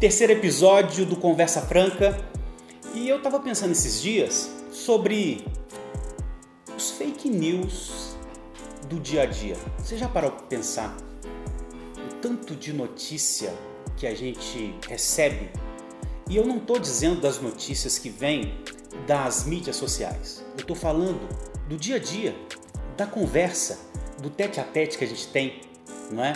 terceiro episódio do Conversa Franca. E eu tava pensando esses dias sobre os fake news do dia a dia. Você já parou para pensar o tanto de notícia que a gente recebe? E eu não estou dizendo das notícias que vêm das mídias sociais. Eu estou falando do dia a dia, da conversa, do tete a tete que a gente tem, não é?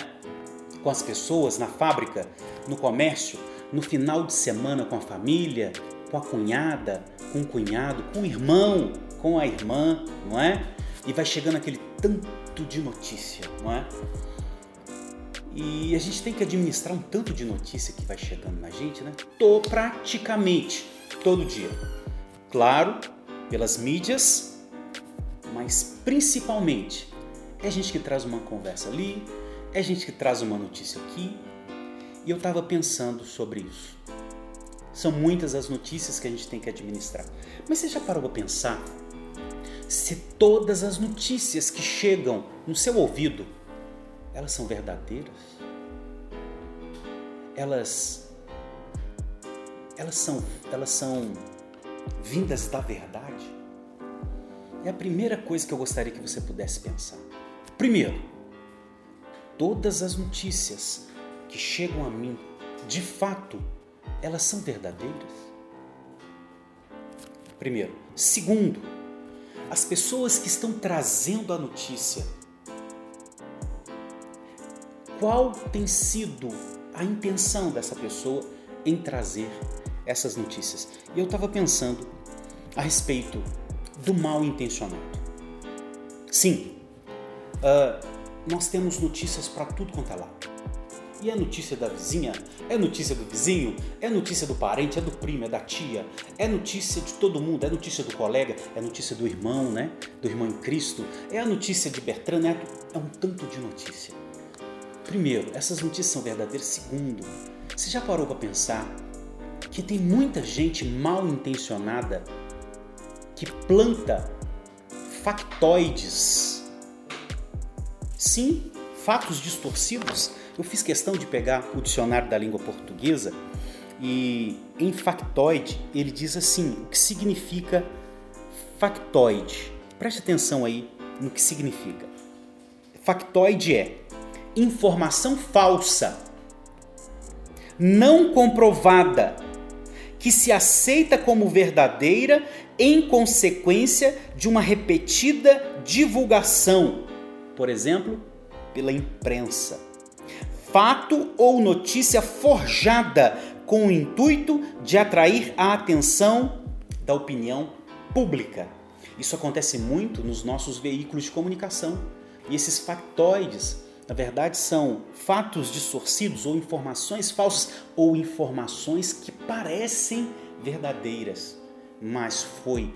Com as pessoas na fábrica, no comércio, no final de semana com a família, com a cunhada, com o cunhado, com o irmão, com a irmã, não é? E vai chegando aquele tanto de notícia, não é? E a gente tem que administrar um tanto de notícia que vai chegando na gente, né? Tô praticamente todo dia. Claro, pelas mídias, mas principalmente é gente que traz uma conversa ali, é gente que traz uma notícia aqui, e eu estava pensando sobre isso. São muitas as notícias que a gente tem que administrar. Mas você já parou para pensar se todas as notícias que chegam no seu ouvido, elas são verdadeiras? Elas elas são elas são vindas da verdade? É a primeira coisa que eu gostaria que você pudesse pensar. Primeiro, todas as notícias que chegam a mim, de fato, elas são verdadeiras? Primeiro. Segundo, as pessoas que estão trazendo a notícia, qual tem sido a intenção dessa pessoa em trazer essas notícias? E eu estava pensando a respeito do mal intencionado. Sim, uh, nós temos notícias para tudo quanto é lado. E é notícia da vizinha, é notícia do vizinho, é notícia do parente, é do primo, é da tia, é notícia de todo mundo, é notícia do colega, é notícia do irmão, né? Do irmão em Cristo, é a notícia de Bertrand, né? é um tanto de notícia. Primeiro, essas notícias são verdadeiras. Segundo, você já parou para pensar que tem muita gente mal intencionada que planta factoides? Sim, fatos distorcidos eu fiz questão de pegar o dicionário da língua portuguesa e em factoide ele diz assim: o que significa factoide? Preste atenção aí no que significa. Factoide é informação falsa, não comprovada, que se aceita como verdadeira em consequência de uma repetida divulgação, por exemplo, pela imprensa fato ou notícia forjada com o intuito de atrair a atenção da opinião pública. Isso acontece muito nos nossos veículos de comunicação. E esses factoides, na verdade, são fatos distorcidos ou informações falsas ou informações que parecem verdadeiras, mas foi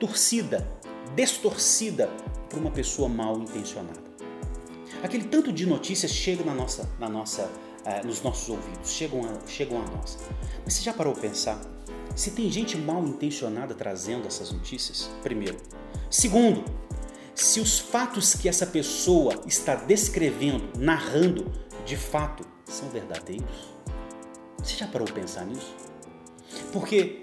torcida, distorcida por uma pessoa mal intencionada. Aquele tanto de notícias chega na nossa, na nossa, uh, nos nossos ouvidos, chegam a, chegam a nós. Mas você já parou para pensar se tem gente mal intencionada trazendo essas notícias? Primeiro. Segundo, se os fatos que essa pessoa está descrevendo, narrando, de fato são verdadeiros? Você já parou para pensar nisso? Porque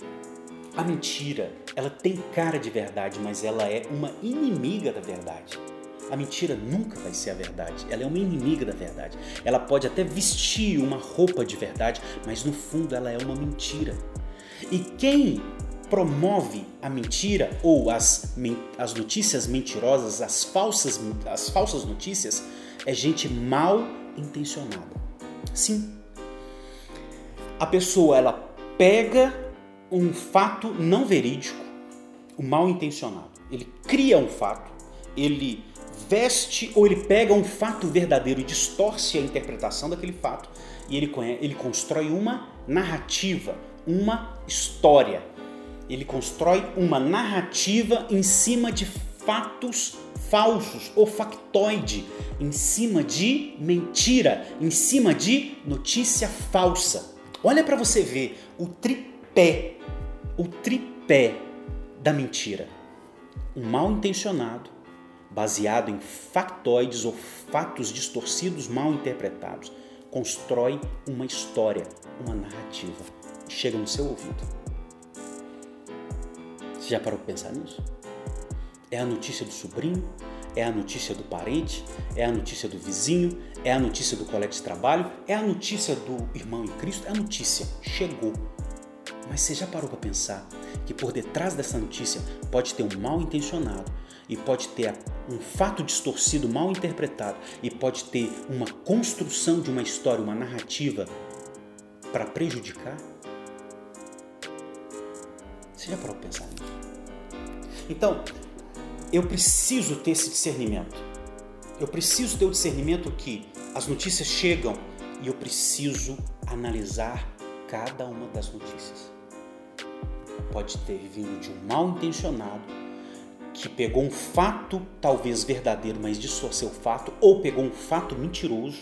a mentira, ela tem cara de verdade, mas ela é uma inimiga da verdade. A mentira nunca vai ser a verdade. Ela é uma inimiga da verdade. Ela pode até vestir uma roupa de verdade, mas no fundo ela é uma mentira. E quem promove a mentira ou as, as notícias mentirosas, as falsas, as falsas notícias, é gente mal intencionada. Sim. A pessoa ela pega um fato não verídico, o mal intencionado. Ele cria um fato, ele veste ou ele pega um fato verdadeiro e distorce a interpretação daquele fato e ele, ele constrói uma narrativa, uma história. Ele constrói uma narrativa em cima de fatos falsos ou factoide, em cima de mentira, em cima de notícia falsa. Olha para você ver o tripé, o tripé da mentira. Um mal intencionado, baseado em factoides ou fatos distorcidos mal interpretados. constrói uma história, uma narrativa chega no seu ouvido. Você já parou para pensar nisso? É a notícia do sobrinho, é a notícia do parente, é a notícia do vizinho, é a notícia do colega de trabalho, é a notícia do irmão em Cristo, é a notícia. Chegou. Mas você já parou para pensar que por detrás dessa notícia pode ter um mal intencionado e pode ter um fato distorcido, mal interpretado e pode ter uma construção de uma história, uma narrativa para prejudicar? Você já parou para pensar nisso? Então, eu preciso ter esse discernimento. Eu preciso ter o discernimento que as notícias chegam e eu preciso analisar cada uma das notícias. Pode ter vindo de um mal intencionado que pegou um fato talvez verdadeiro, mas distorceu o fato, ou pegou um fato mentiroso,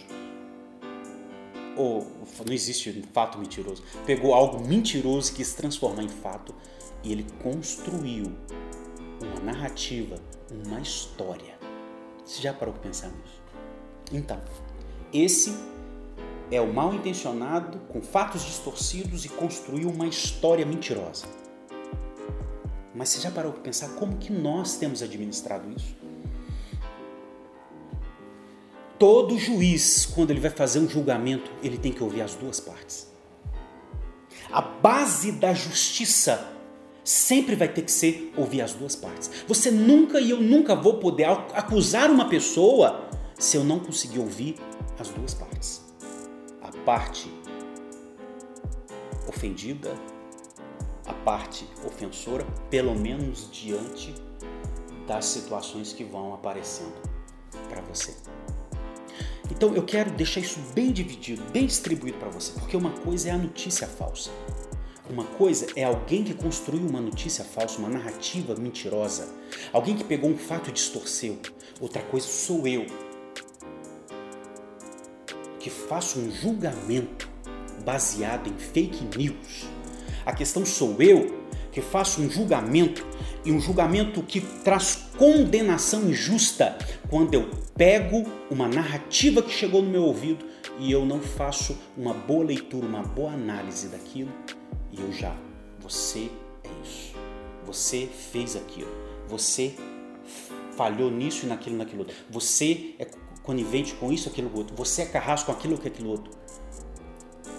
ou não existe um fato mentiroso, pegou algo mentiroso que quis transformar em fato e ele construiu uma narrativa, uma história. Você já parou para pensar nisso? Então, esse é o mal intencionado com fatos distorcidos e construiu uma história mentirosa. Mas você já parou para pensar como que nós temos administrado isso? Todo juiz, quando ele vai fazer um julgamento, ele tem que ouvir as duas partes. A base da justiça sempre vai ter que ser ouvir as duas partes. Você nunca e eu nunca vou poder acusar uma pessoa se eu não conseguir ouvir as duas partes. A parte ofendida, parte ofensora, pelo menos diante das situações que vão aparecendo para você. Então eu quero deixar isso bem dividido, bem distribuído para você, porque uma coisa é a notícia falsa. Uma coisa é alguém que construiu uma notícia falsa, uma narrativa mentirosa, alguém que pegou um fato e distorceu. Outra coisa sou eu, que faço um julgamento baseado em fake news. A questão sou eu que faço um julgamento e um julgamento que traz condenação injusta quando eu pego uma narrativa que chegou no meu ouvido e eu não faço uma boa leitura, uma boa análise daquilo e eu já, você é isso. Você fez aquilo. Você falhou nisso e naquilo, naquilo outro. Você é conivente com isso, aquilo outro. Você é carrasco com aquilo, com aquilo outro.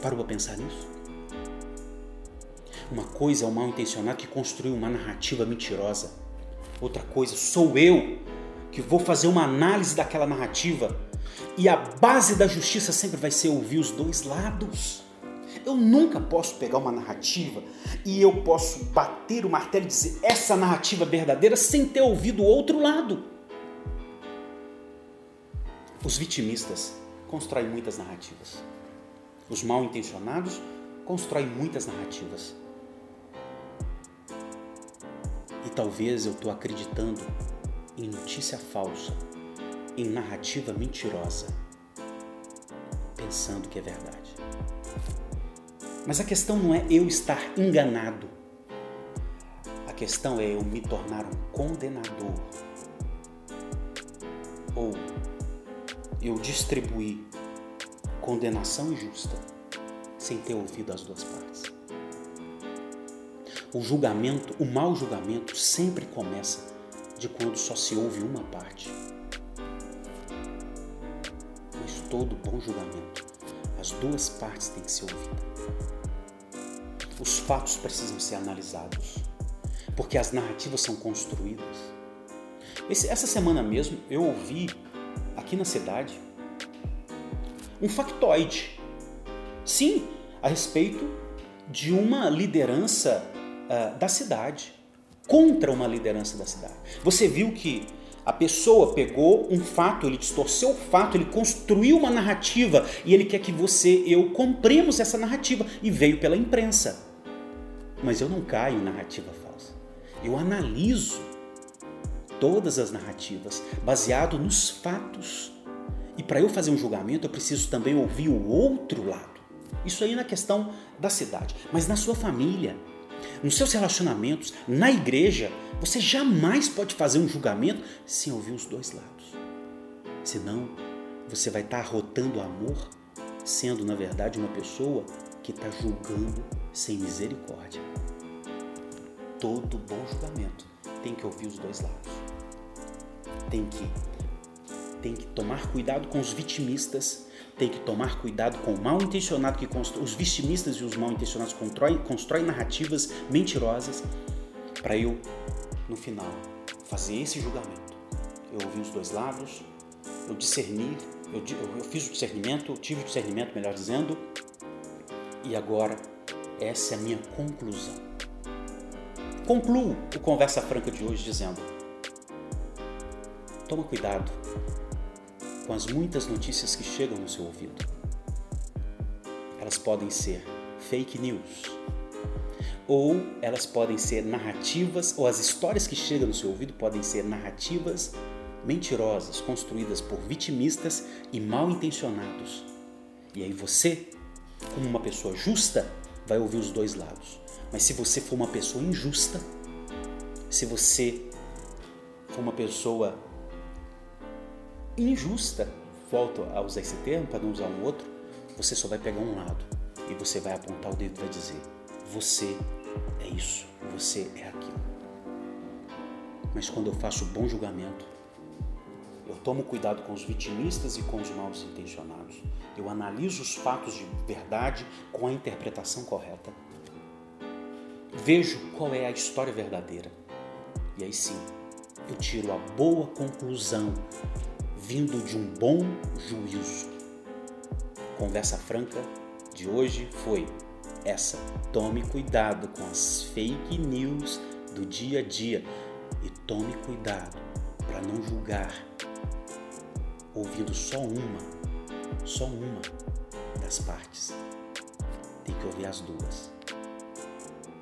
Parou para pensar nisso? Uma coisa é o mal intencionado que construiu uma narrativa mentirosa. Outra coisa, sou eu que vou fazer uma análise daquela narrativa. E a base da justiça sempre vai ser ouvir os dois lados. Eu nunca posso pegar uma narrativa e eu posso bater o martelo e dizer essa narrativa é verdadeira sem ter ouvido o outro lado. Os vitimistas constroem muitas narrativas. Os mal intencionados constroem muitas narrativas. E talvez eu estou acreditando em notícia falsa, em narrativa mentirosa, pensando que é verdade. Mas a questão não é eu estar enganado. A questão é eu me tornar um condenador. Ou eu distribuir condenação injusta sem ter ouvido as duas partes. O julgamento, o mau julgamento sempre começa de quando só se ouve uma parte. Mas todo bom julgamento, as duas partes têm que ser ouvidas os fatos precisam ser analisados, porque as narrativas são construídas. Esse, essa semana mesmo eu ouvi aqui na cidade um factoide, sim, a respeito de uma liderança uh, da cidade, contra uma liderança da cidade. Você viu que a pessoa pegou um fato, ele distorceu o fato, ele construiu uma narrativa e ele quer que você, eu, compremos essa narrativa e veio pela imprensa. Mas eu não caio em narrativa falsa. Eu analiso todas as narrativas baseado nos fatos. E para eu fazer um julgamento, eu preciso também ouvir o outro lado. Isso aí na questão da cidade, mas na sua família, nos seus relacionamentos, na igreja, você jamais pode fazer um julgamento sem ouvir os dois lados. Senão, você vai estar arrotando amor sendo na verdade uma pessoa que está julgando sem misericórdia. Todo bom julgamento tem que ouvir os dois lados. Tem que tem que tomar cuidado com os vitimistas, tem que tomar cuidado com o mal intencionado que constrói, os vitimistas e os mal intencionados constroem, constroem narrativas mentirosas para eu no final fazer esse julgamento. Eu ouvi os dois lados, eu discerni, eu, eu fiz o discernimento, tive o discernimento, melhor dizendo, e agora essa é a minha conclusão. Concluo o Conversa Franca de hoje dizendo: toma cuidado com as muitas notícias que chegam no seu ouvido. Elas podem ser fake news, ou elas podem ser narrativas, ou as histórias que chegam no seu ouvido podem ser narrativas mentirosas, construídas por vitimistas e mal intencionados. E aí você, como uma pessoa justa, vai ouvir os dois lados. Mas se você for uma pessoa injusta, se você for uma pessoa injusta, volto a usar esse termo para não usar um outro, você só vai pegar um lado e você vai apontar o dedo e vai dizer: você é isso, você é aquilo. Mas quando eu faço bom julgamento, eu tomo cuidado com os vitimistas e com os mal intencionados. Eu analiso os fatos de verdade com a interpretação correta. Vejo qual é a história verdadeira. E aí sim, eu tiro a boa conclusão vindo de um bom juízo. Conversa franca de hoje foi essa. Tome cuidado com as fake news do dia a dia e tome cuidado para não julgar ouvindo só uma, só uma das partes. Tem que ouvir as duas.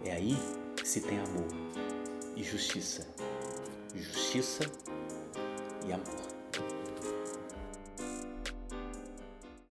É aí que se tem amor e justiça. Justiça e amor.